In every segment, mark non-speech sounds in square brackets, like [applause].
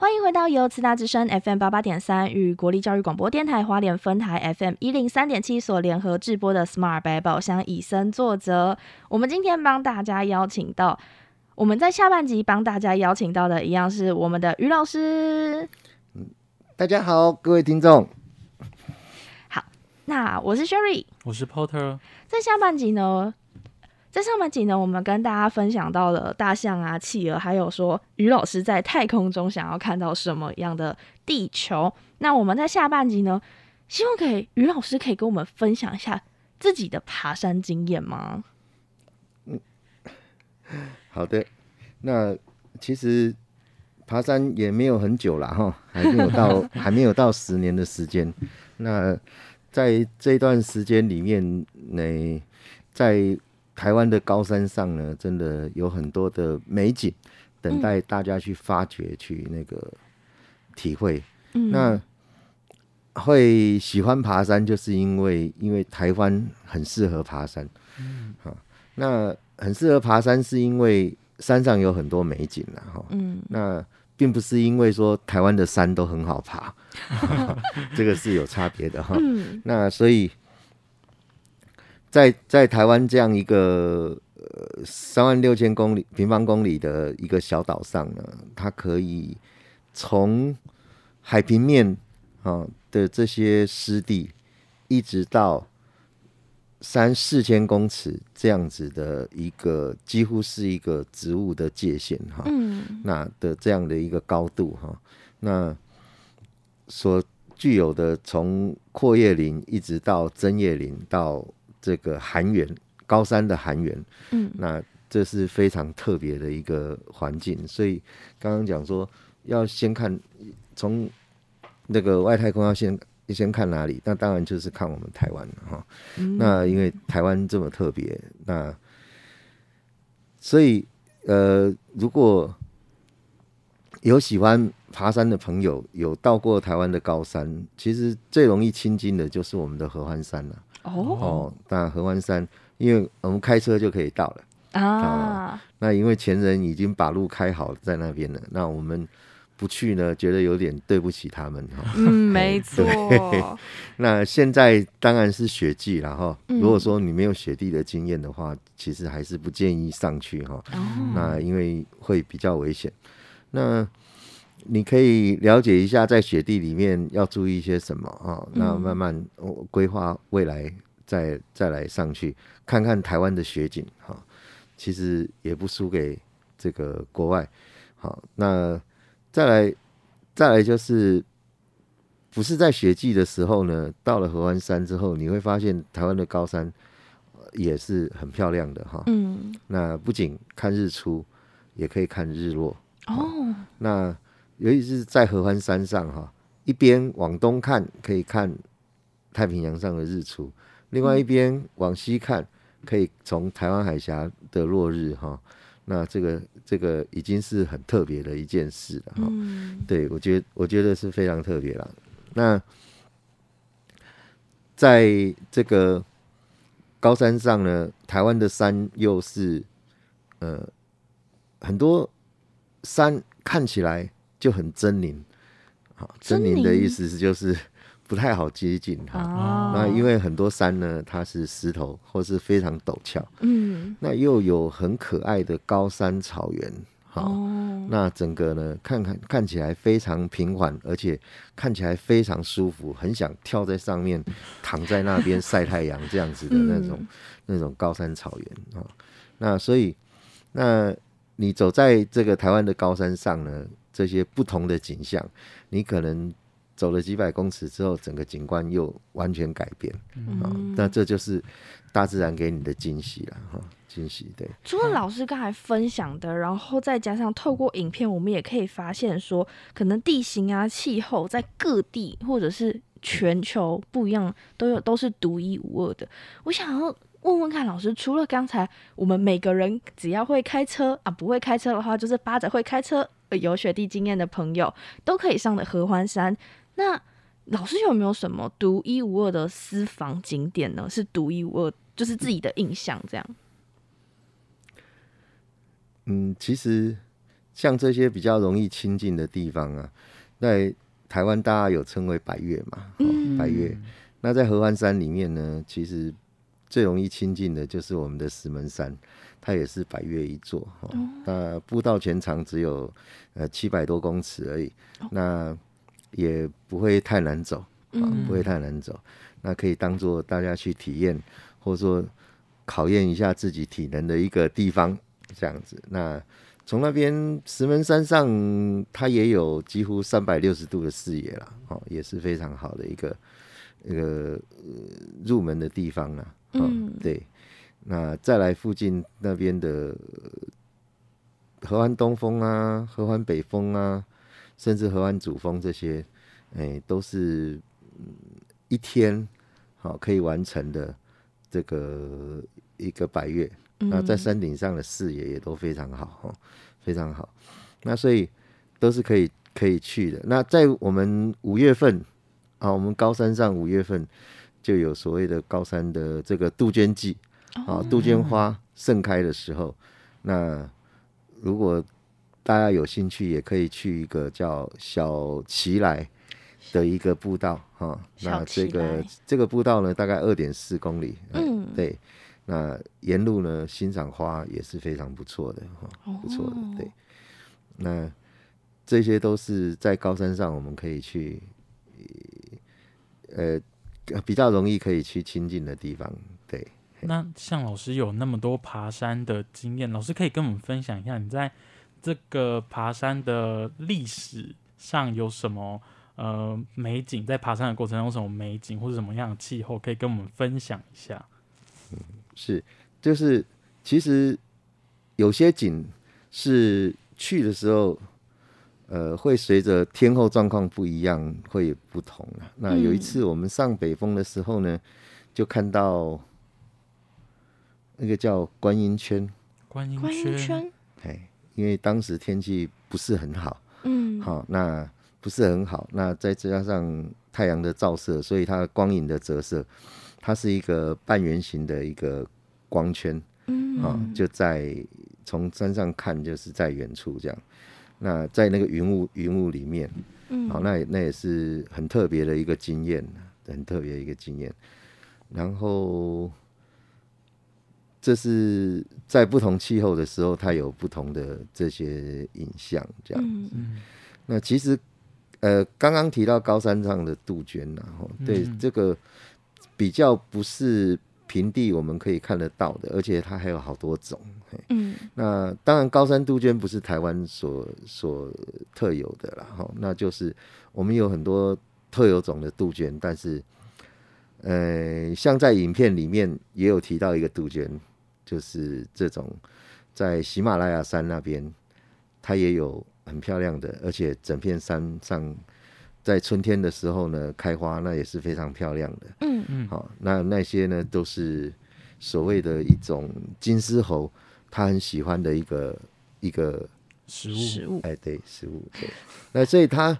欢迎回到由慈大之声 FM 八八点三与国立教育广播电台花莲分台 FM 一零三点七所联合制播的 Smart 百宝箱以身作则。我们今天帮大家邀请到，我们在下半集帮大家邀请到的一样是我们的于老师。大家好，各位听众。好，那我是 Sherry，我是 Porter。在下半集呢？在上半集呢，我们跟大家分享到了大象啊、企鹅，还有说于老师在太空中想要看到什么样的地球。那我们在下半集呢，希望可以于老师可以跟我们分享一下自己的爬山经验吗？嗯，[laughs] 好的。那其实爬山也没有很久了哈，还没有到 [laughs] 还没有到十年的时间。那在这段时间里面，那在台湾的高山上呢，真的有很多的美景，等待大家去发掘、去那个体会。那会喜欢爬山，就是因为因为台湾很适合爬山。嗯，好，那很适合爬山，是因为山上有很多美景了哈。嗯，那并不是因为说台湾的山都很好爬，[laughs] 这个是有差别的哈。嗯，那所以。在在台湾这样一个呃三万六千公里平方公里的一个小岛上呢，它可以从海平面啊的这些湿地，一直到三四千公尺这样子的一个几乎是一个植物的界限哈，嗯，那的这样的一个高度哈，那所具有的从阔叶林一直到针叶林到这个寒原高山的寒原，嗯，那这是非常特别的一个环境，所以刚刚讲说要先看从那个外太空要先先看哪里，那当然就是看我们台湾哈。那因为台湾这么特别，那所以呃，如果有喜欢爬山的朋友，有到过台湾的高山，其实最容易亲近的就是我们的合欢山了。哦，那合欢山，因为我们开车就可以到了啊。那因为前人已经把路开好在那边了，那我们不去呢，觉得有点对不起他们哈。嗯，[laughs] 没错。[laughs] 那现在当然是雪季了哈。如果说你没有雪地的经验的话，其实还是不建议上去哈。哦。那因为会比较危险。那你可以了解一下，在雪地里面要注意一些什么啊？那慢慢规划未来，再再来上去看看台湾的雪景哈。其实也不输给这个国外。好，那再来再来就是，不是在雪季的时候呢，到了合欢山之后，你会发现台湾的高山也是很漂亮的哈。嗯。那不仅看日出，也可以看日落。哦。那尤其是在合欢山上哈，一边往东看可以看太平洋上的日出，另外一边往西看可以从台湾海峡的落日哈。那这个这个已经是很特别的一件事了哈。对我觉得我觉得是非常特别了。那在这个高山上呢，台湾的山又是呃很多山看起来。就很狰狞，好，狰狞的意思是就是不太好接近它。那因为很多山呢，它是石头或是非常陡峭，嗯，那又有很可爱的高山草原，好，那整个呢，看看看起来非常平缓，而且看起来非常舒服，很想跳在上面，躺在那边晒太阳这样子的那种那种高山草原啊。那所以，那你走在这个台湾的高山上呢？这些不同的景象，你可能走了几百公尺之后，整个景观又完全改变啊！那这就是大自然给你的惊喜了哈，惊喜对。除了老师刚才分享的，然后再加上透过影片，我们也可以发现说，可能地形啊、气候在各地或者是全球不一样，都有都是独一无二的。我想要问问看老师，除了刚才我们每个人只要会开车啊，不会开车的话，就是巴着会开车。有雪地经验的朋友都可以上的合欢山。那老师有没有什么独一无二的私房景点呢？是独一无二，就是自己的印象这样。嗯，其实像这些比较容易亲近的地方啊，在台湾大家有称为百越嘛，百越。那在合欢山里面呢，其实最容易亲近的就是我们的石门山，它也是百越一座。哦、那步道全长只有呃七百多公尺而已，那也不会太难走啊，不会太难走。那可以当做大家去体验，或者说考验一下自己体能的一个地方，这样子。那从那边石门山上，它也有几乎三百六十度的视野了，哦，也是非常好的一个一个、呃、入门的地方了。嗯，对。那再来附近那边的呃合欢东风啊、河湾北风啊，甚至河湾主峰这些，哎，都是、嗯、一天好、可以完成的这个一个百越。那在山顶上的视野也都非常好，哦，非常好。那所以都是可以可以去的。那在我们五月份啊，我们高山上五月份就有所谓的高山的这个杜鹃季啊，杜鹃花盛开的时候，那如果大家有兴趣，也可以去一个叫小奇来的一个步道哈。那这个这个步道呢，大概二点四公里，哎嗯对。那沿路呢，欣赏花也是非常不错的哈，不错的，对。那这些都是在高山上我们可以去，呃，比较容易可以去亲近的地方，对。那像老师有那么多爬山的经验，老师可以跟我们分享一下，你在这个爬山的历史上有什么呃美景？在爬山的过程中有什么美景或者什么样的气候，可以跟我们分享一下？是，就是其实有些景是去的时候，呃，会随着天候状况不一样，会不同啊。那有一次我们上北峰的时候呢，就看到那个叫观音圈，观音观音圈，圈，哎，因为当时天气不是很好，嗯，好，那不是很好，那再加上太阳的照射，所以它的光影的折射，它是一个半圆形的一个光圈，嗯。啊、就在从山上看，就是在远处这样。那在那个云雾云雾里面，嗯。好，那也那也是很特别的一个经验，很特别的一个经验。然后，这是在不同气候的时候，它有不同的这些影像，这样。嗯那其实，呃，刚刚提到高山上的杜鹃然后对、嗯这个比较不是平地我们可以看得到的，而且它还有好多种。嘿嗯那当然，高山杜鹃不是台湾所所特有的啦，哈，那就是我们有很多特有种的杜鹃，但是，呃，像在影片里面也有提到一个杜鹃，就是这种在喜马拉雅山那边，它也有很漂亮的，而且整片山上在春天的时候呢开花，那也是非常漂亮的。嗯嗯，好，那那些呢都是所谓的一种金丝猴，它很喜欢的一个一个食物，食物，哎，对，食物对。那所以它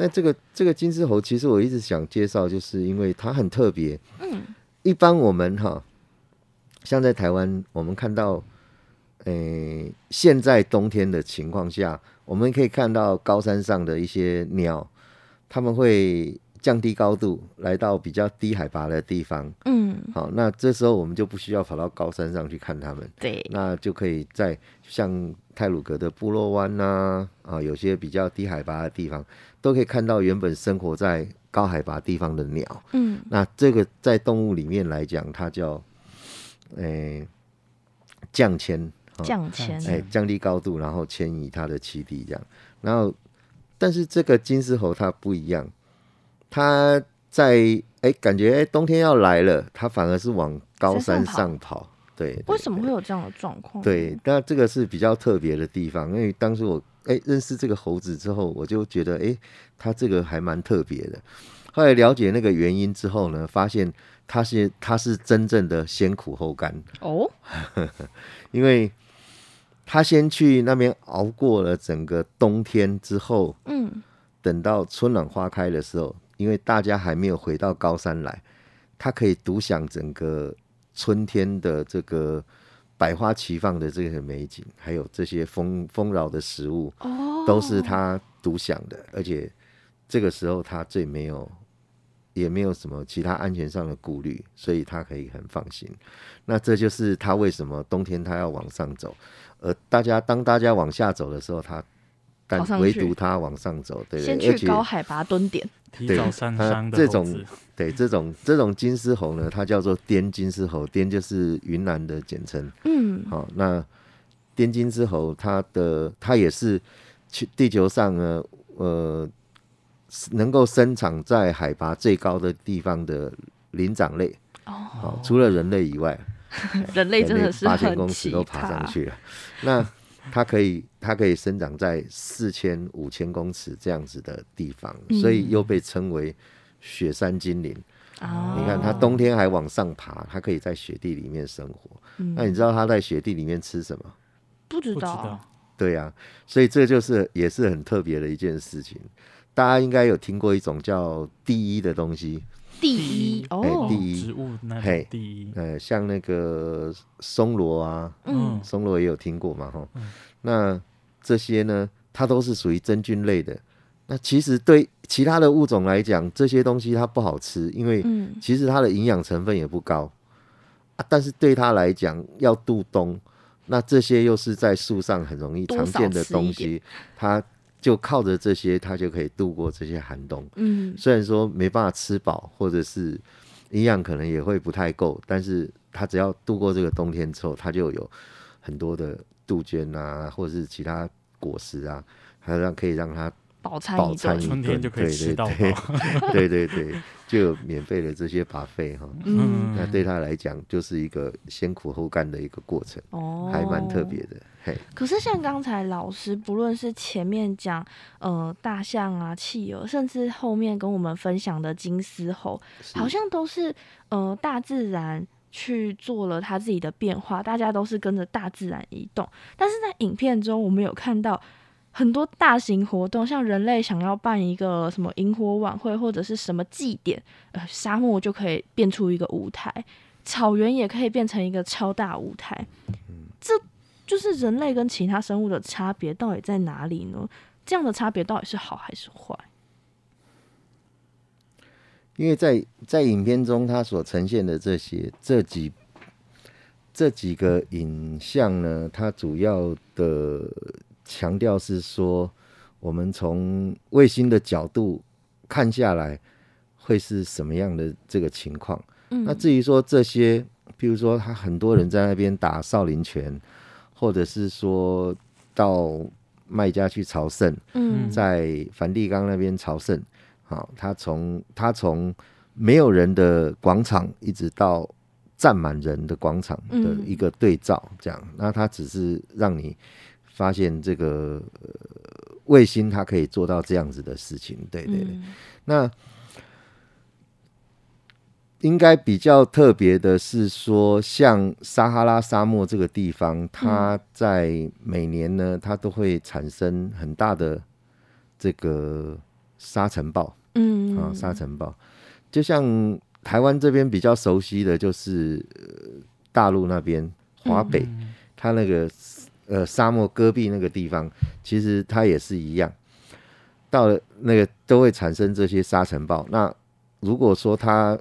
那这个这个金丝猴，其实我一直想介绍，就是因为它很特别。嗯，一般我们哈，像在台湾，我们看到，诶、现在冬天的情况下，我们可以看到高山上的一些鸟，它们会降低高度，来到比较低海拔的地方。嗯，好，那这时候我们就不需要跑到高山上去看它们，对，那就可以在像泰鲁格的部落湾呐、啊，有些比较低海拔的地方，都可以看到原本生活在高海拔地方的鸟。嗯那这个在动物里面来讲，它叫诶、降迁，降迁，哎、降低高度，然后迁移它的栖地这样。然后，但是这个金丝猴它不一样，它在哎、感觉哎、冬天要来了，它反而是往高山上跑。对，对为什么会有这样的状况？对，那这个是比较特别的地方，因为当时我哎、认识这个猴子之后，我就觉得哎、它这个还蛮特别的。后来了解那个原因之后呢，发现它是它是真正的先苦后甘，哦，[laughs] 因为他先去那边熬过了整个冬天之后，嗯等到春暖花开的时候，因为大家还没有回到高山来，他可以独享整个春天的这个百花齐放的这个美景，还有这些丰丰饶的食物，哦，都是他独享的，而且这个时候他最没有，也没有什么其他安全上的顾虑，所以他可以很放心。那这就是他为什么冬天他要往上走，而大家当大家往下走的时候，他唯独它往上走，对先对，而且去高海拔蹲点，对提早上它山的这种对这种这种金丝猴呢，它叫做滇金丝猴，滇就是云南的简称。嗯，好、那滇金丝猴，它的它也是去地球上呢，呃，能够生长在海拔最高的地方的灵长类。哦，好、除了人类以外，[laughs] 人类真的是八千公尺都爬上，去了。那它可以，它可以生长在四千、五千公尺这样子的地方，所以又被称为雪山精灵。啊，你看，它冬天还往上爬，它可以在雪地里面生活。嗯那你知道它在雪地里面吃什么？不知道道，对呀、所以这就是也是很特别的一件事情。大家应该有听过一种叫第一的东西，第第一一哦，哎第一。植物那嘿第一，呃，像那个松萝啊，嗯。松萝也有听过嘛，哈。那这些呢，它都是属于真菌类的。那其实对其他的物种来讲，这些东西它不好吃，因为嗯。其实它的营养成分也不高。啊。但是对它来讲，要度冬，那这些又是在树上很容易常见的东西，它就靠着这些，它就可以度过这些寒冬。嗯虽然说没办法吃饱，或者是营养可能也会不太够，但是它只要度过这个冬天之后，它就有很多的杜鹃啊，或者是其他果实啊，还让可以让它饱餐一顿饱餐一，春天就可以吃到。对对对，就有免费的这些把费哈。嗯那对他来讲，就是一个先苦后甘的一个过程，哦，还蛮特别的。嘿，可是像刚才老师，不论是前面讲呃大象啊、企鹅，甚至后面跟我们分享的金丝猴，好像都是呃大自然去做了它自己的变化，大家都是跟着大自然移动。但是在影片中，我们有看到很多大型活动，像人类想要办一个什么萤火晚会或者是什么祭典，呃，沙漠就可以变出一个舞台，草原也可以变成一个超大舞台。这就是人类跟其他生物的差别到底在哪里呢？这样的差别到底是好还是坏？因为在在影片中，它所呈现的这些这几这几个影像呢，它主要的强调是说，我们从卫星的角度看下来，会是什么样的这个情况。嗯。那至于说这些，譬如说他很多人在那边打少林拳，或者是说到麦加去朝圣，嗯。在梵蒂冈那边朝圣，好、他从他从没有人的广场一直到站满人的广场的嗯。一个对照，这样，那他只是让你发现这个、呃、卫星它可以做到这样子的事情，对对对。嗯那应该比较特别的是说，像撒哈拉沙漠这个地方，它在每年呢，它都会产生很大的这个沙尘暴嗯啊，沙尘暴。就像台湾这边比较熟悉的就是、呃、大陆那边华北，嗯它那个呃沙漠戈壁那个地方，其实它也是一样，到了那个都会产生这些沙尘暴。那如果说它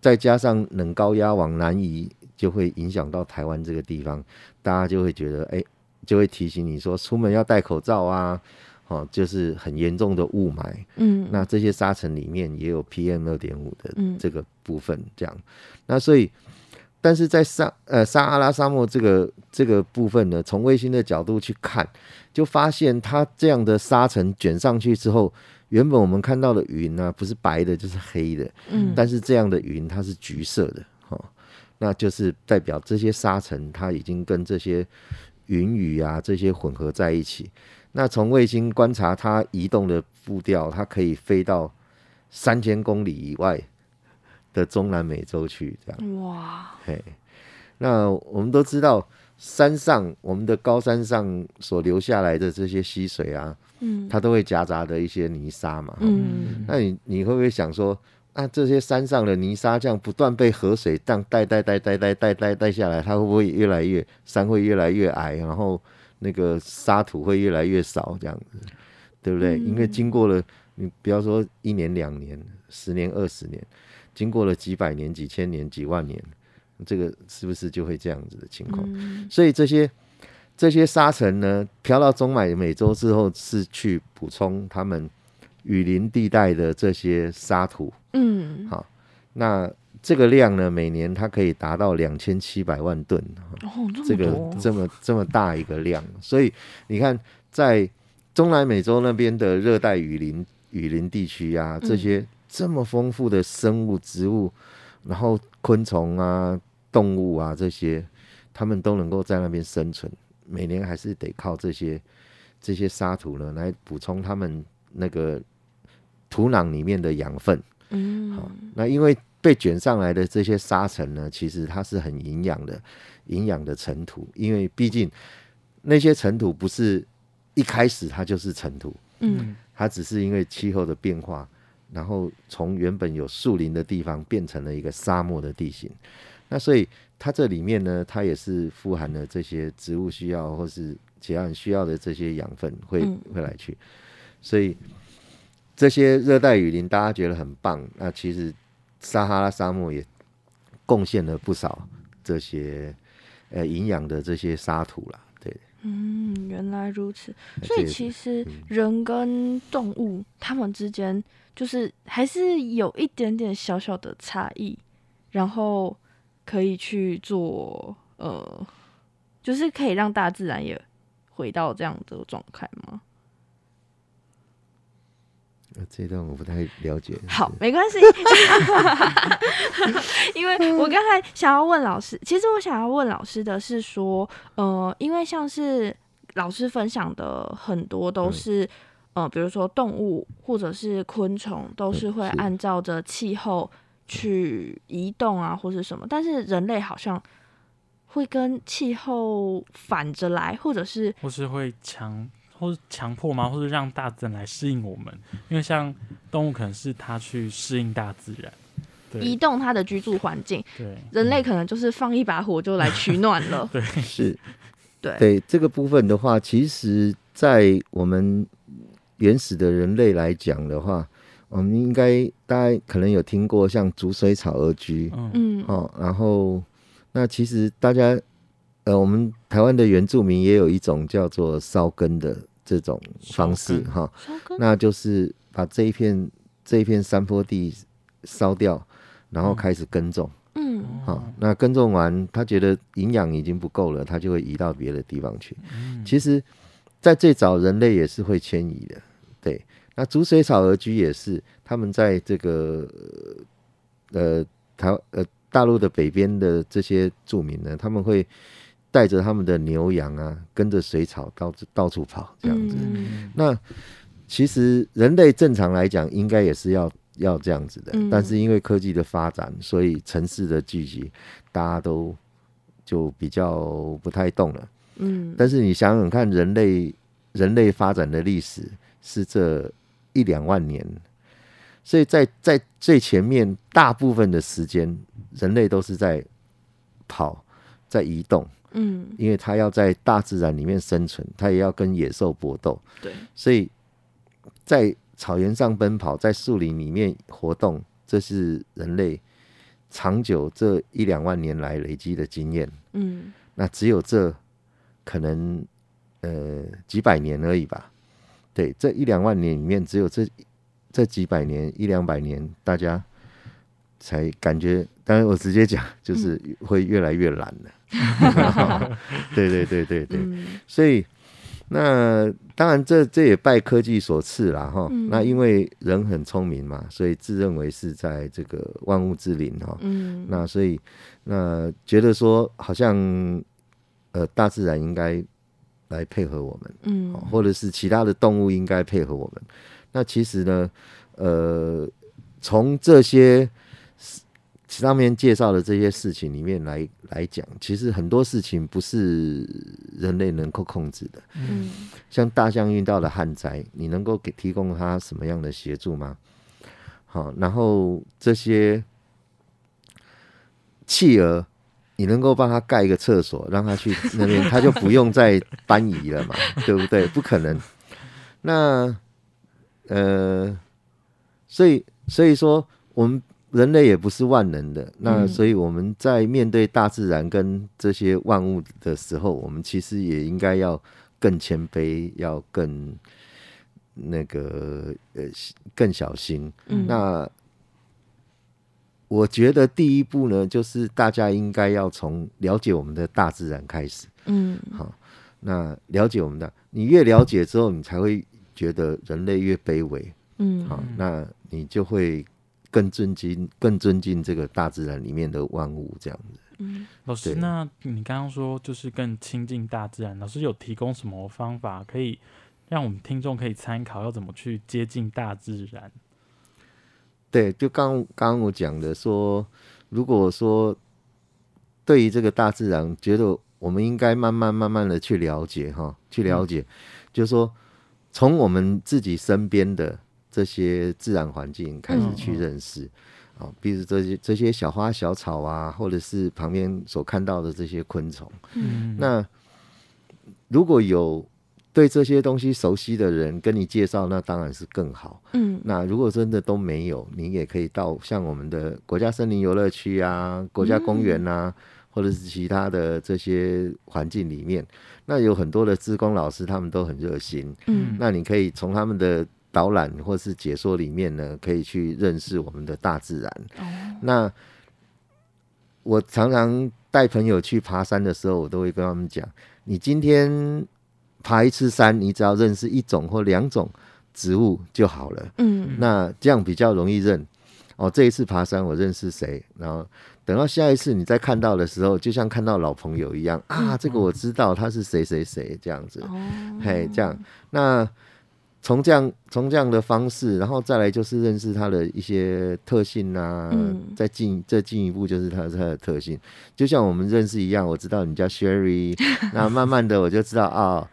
再加上冷高压往南移，就会影响到台湾这个地方，大家就会觉得，哎、就会提醒你说，出门要戴口罩啊，哦，就是很严重的雾霾。嗯那这些沙尘里面也有 PM 二点五的嗯这个部分，这样。那所以，但是在沙呃撒哈拉沙漠这个这个部分呢，从卫星的角度去看，就发现它这样的沙尘卷上去之后，原本我们看到的云呢、不是白的就是黑的，嗯但是这样的云它是橘色的，哦，那就是代表这些沙尘它已经跟这些云雨啊这些混合在一起。那从卫星观察它移动的步调，它可以飞到三千公里以外的中南美洲去，这样。哇，嘿，那我们都知道，山上我们的高山上所留下来的这些溪水啊，嗯它都会夹杂的一些泥沙嘛。嗯那你你会不会想说，那这些山上的泥沙这样不断被河水这样带带带带带带带带下来，它会不会越来越山会越来越矮，然后那个沙土会越来越少，这样子，对不对？因为经过了你不要说一年两年、十年二十年，经过了几百年、几千年、几万年，这个是不是就会这样子的情况？所以这些这些沙尘呢，飘到中美美洲之后，是去补充他们雨林地带的这些沙土。嗯，好，那这个量呢，每年它可以达到两千七百万吨，哦，这这个这么这么大一个量，所以你看，在中南美洲那边的热带雨林雨林地区啊，这些这么丰富的生物、植物，然后昆虫啊、动物啊这些，它们都能够在那边生存，每年还是得靠这些这些沙土呢来补充它们那个土壤里面的养分。嗯，那因为被卷上来的这些沙尘呢，其实它是很营养的，营养的尘土。因为毕竟那些尘土不是一开始它就是尘土，嗯，它只是因为气候的变化，然后从原本有树林的地方变成了一个沙漠的地形。那所以它这里面呢，它也是富含了这些植物需要或是其他人需要的这些养分会嗯。会来去，所以这些热带雨林大家觉得很棒，那其实撒哈拉沙漠也贡献了不少这些呃营养的这些沙土啦，对，嗯，原来如此。所以其实嗯人跟动物它们之间就是还是有一点点小小的差异，然后可以去做呃，就是可以让大自然也回到这样的状态吗？呃这一段我不太了解。[laughs] 好，没关系，[laughs] 因为我刚才想要问老师，其实我想要问老师的是说，呃，因为像是老师分享的很多都嗯是，呃，比如说动物或者是昆虫，都是会按照着气候去移动啊，或是什么，但是人类好像会跟气候反着来，或者是或是会强，或是强迫吗？或是让大自然来适应我们？因为像动物可能是它去适应大自然，移动它的居住环境，对，人类可能就是放一把火就来取暖了，[laughs] 对。是，[laughs] 对，对这个部分的话，其实，在我们原始的人类来讲的话，我们应该大家可能有听过像逐水草而居，嗯。嗯。哦，然后那其实大家，呃，我们台湾的原住民也有一种叫做烧根的这种方式哈、那就是把这一片这一片山坡地烧掉，然后嗯开始耕种。嗯好、那耕种完，他觉得营养已经不够了，他就会移到别的地方去。嗯其实，在最早人类也是会迁移的，对。那逐水草而居也是，他们在这个呃台呃大陆的北边的这些住民呢，他们会带着他们的牛羊啊，跟着水草到处到处跑这样子。嗯那其实人类正常来讲，应该也是要要这样子的，嗯但是因为科技的发展，所以城市的聚集，大家都就比较不太动了。嗯但是你想想看，人类人类发展的历史是这一两万年，所以在在最前面大部分的时间，人类都是在跑，在移动，嗯，因为他要在大自然里面生存，他也要跟野兽搏斗，对，所以在草原上奔跑，在树林里面活动，这是人类长久这一两万年来累积的经验。嗯那只有这可能呃几百年而已吧。对，这一两万年里面，只有这这几百年一两百年，大家才感觉。当然，我直接讲，就是会越来越懒了。[laughs] 对对对对对，嗯所以那当然这这也拜科技所赐啦哈。嗯那因为人很聪明嘛，所以自认为是在这个万物之灵哈。嗯，那所以那觉得说好像呃大自然应该来配合我们，嗯哦或者是其他的动物应该配合我们。那其实呢，呃，从这些上面介绍的这些事情里面来来讲，其实很多事情不是人类能够控制的。嗯像大象遇到的旱灾，你能够给提供它什么样的协助吗？好，然后这些企鹅，你能够帮他盖一个厕所，让他去那边，他就不用再搬移了嘛，[laughs] 对不对？不可能。那呃，所以所以说，我们人类也不是万能的。那嗯所以我们在面对大自然跟这些万物的时候，我们其实也应该要更谦卑，要更那个呃更小心。嗯那我觉得第一步呢，就是大家应该要从了解我们的大自然开始。嗯好那了解我们的，你越了解之后，你才会觉得人类越卑微。嗯好，那你就会更尊敬、更尊敬这个大自然里面的万物，这样子。嗯老师，那你刚刚说就是更亲近大自然，老师有提供什么方法可以让我们听众可以参考，要怎么去接近大自然？对，就刚刚刚我讲的说，如果说对于这个大自然，觉得我们应该慢慢慢慢的去了解哈，去了解，就是说从我们自己身边的这些自然环境开始去认识。啊，比如这些这些小花小草啊，或者是旁边所看到的这些昆虫，嗯，那如果有对这些东西熟悉的人跟你介绍，那当然是更好。嗯那如果真的都没有，你也可以到像我们的国家森林游乐区啊、国家公园啊，或者是其他的这些环境里面，那有很多的志工老师，他们都很热心。嗯那你可以从他们的导览或是解说里面呢，可以去认识我们的大自然。哦那我常常带朋友去爬山的时候，我都会跟他们讲：你今天爬一次山，你只要认识一种或两种植物就好了。嗯那这样比较容易认。哦，这一次爬山我认识谁，然后等到下一次你再看到的时候，就像看到老朋友一样啊，这个我知道他是谁谁谁这样子。哦嘿，这样，那从这样从这样的方式，然后再来就是认识它的一些特性啊，嗯再进再进一步就是它它的特性，就像我们认识一样，我知道你叫 Sherry，[laughs] 那慢慢的我就知道啊。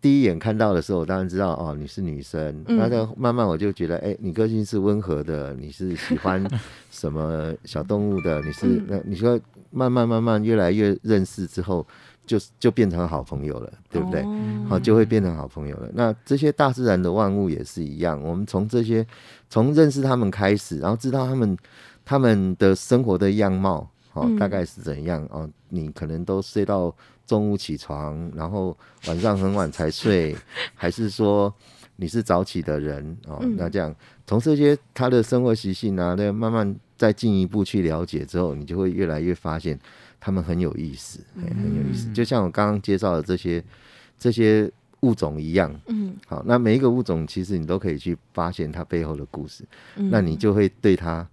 第一眼看到的时候，我当然知道哦，你是女生。嗯那再慢慢我就觉得，哎、你个性是温和的，你是喜欢什么小动物的，你是嗯那你说慢慢慢慢越来越认识之后，就就变成好朋友了，对不对？哦好，就会变成好朋友了。那这些大自然的万物也是一样，我们从这些从认识他们开始，然后知道他们他们的生活的样貌，哦嗯，大概是怎样哦。你可能都睡到中午起床，然后晚上很晚才睡，还是说你是早起的人哦？嗯那这样从这些他的生活习性啊，那慢慢再进一步去了解之后，你就会越来越发现他们很有意思，嘿很有意思。嗯就像我刚刚介绍的这些这些物种一样。嗯好，那每一个物种其实你都可以去发现它背后的故事，嗯那你就会对它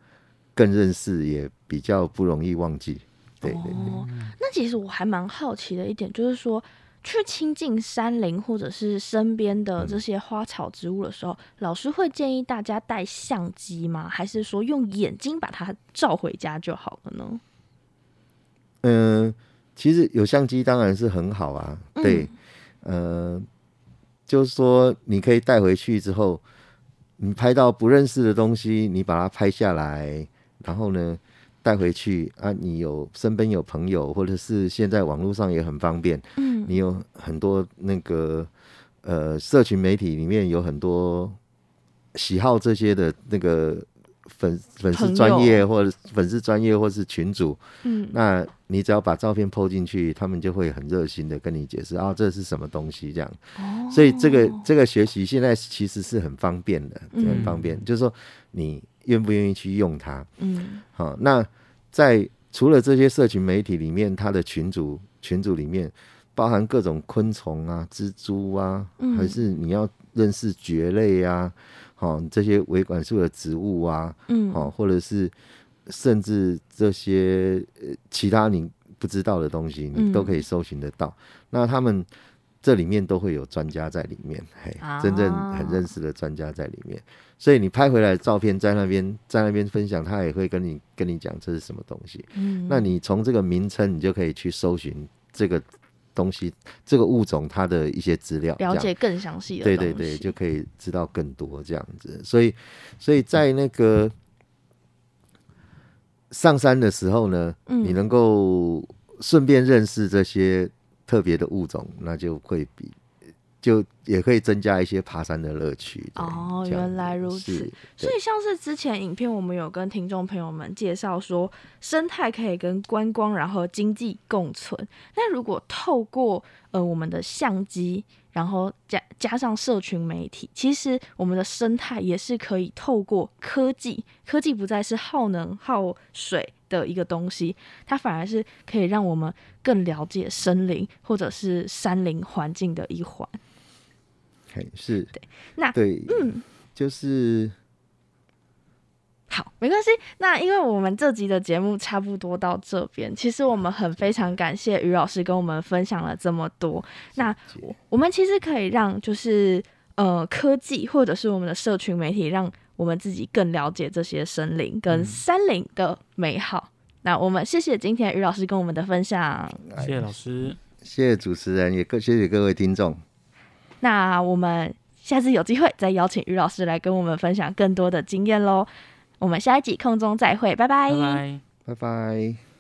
更认识，也比较不容易忘记。对对对，哦，那其实我还蛮好奇的一点，就是说去亲近山林或者是身边的这些花草植物的时候，老师会建议大家带相机吗？还是说用眼睛把它照回家就好了呢？嗯、其实有相机当然是很好啊，对，呃，就是说你可以带回去之后，你拍到不认识的东西，你把它拍下来，然后呢带回去啊，你有身边有朋友，或者是现在网络上也很方便，嗯。你有很多那个呃，社群媒体里面有很多喜好这些的那个粉粉丝专业或者粉丝专业或是群主，嗯。那你只要把照片 PO 进去，他们就会很热心的跟你解释啊，这是什么东西这样。哦。所以这个这个学习现在其实是很方便的，嗯。很方便，就是说你愿不愿意去用它。嗯。好，那在除了这些社群媒体里面，它的群主群组里面包含各种昆虫啊、蜘蛛啊，嗯。还是你要认识蕨类啊，好、这些维管束的植物啊，嗯哦，或者是甚至这些呃其他你不知道的东西，你都嗯可以搜寻得到。那他们这里面都会有专家在里面，嘿，真正很认识的专家在里面。所以你拍回来的照片在那边在那边分享，他也会跟你跟你讲这是什么东西。嗯那你从这个名称，你就可以去搜寻这个东西，这个物种它的一些资料，了解更详细的，对对对，就可以知道更多这样子。所以所以在那个上山的时候呢，你能够顺便认识这些特别的物种，那就会比。就也可以增加一些爬山的乐趣。哦原来如此所以像是之前影片，我们有跟听众朋友们介绍说，生态可以跟观光然后经济共存。那如果透过呃我们的相机，然后加加上社群媒体，其实我们的生态也是可以透过科技，科技不再是耗能耗水的一个东西，它反而是可以让我们更了解森林或者是山林环境的一环。嘿 [laughs] 是，那对，嗯，就是好，没关系。那因为我们这集的节目差不多到这边，其实我们很非常感谢于老师跟我们分享了这么多。那我我们其实可以让就是呃科技或者是我们的社群媒体，让我们自己更了解这些森林跟山林的美好。那我们谢谢今天于老师跟我们的分享。谢谢老师。谢谢主持人，也各谢谢各位听众。那我们下次有机会再邀请于老师来跟我们分享更多的经验喽。我们下一集空中再会，拜拜拜拜。拜拜。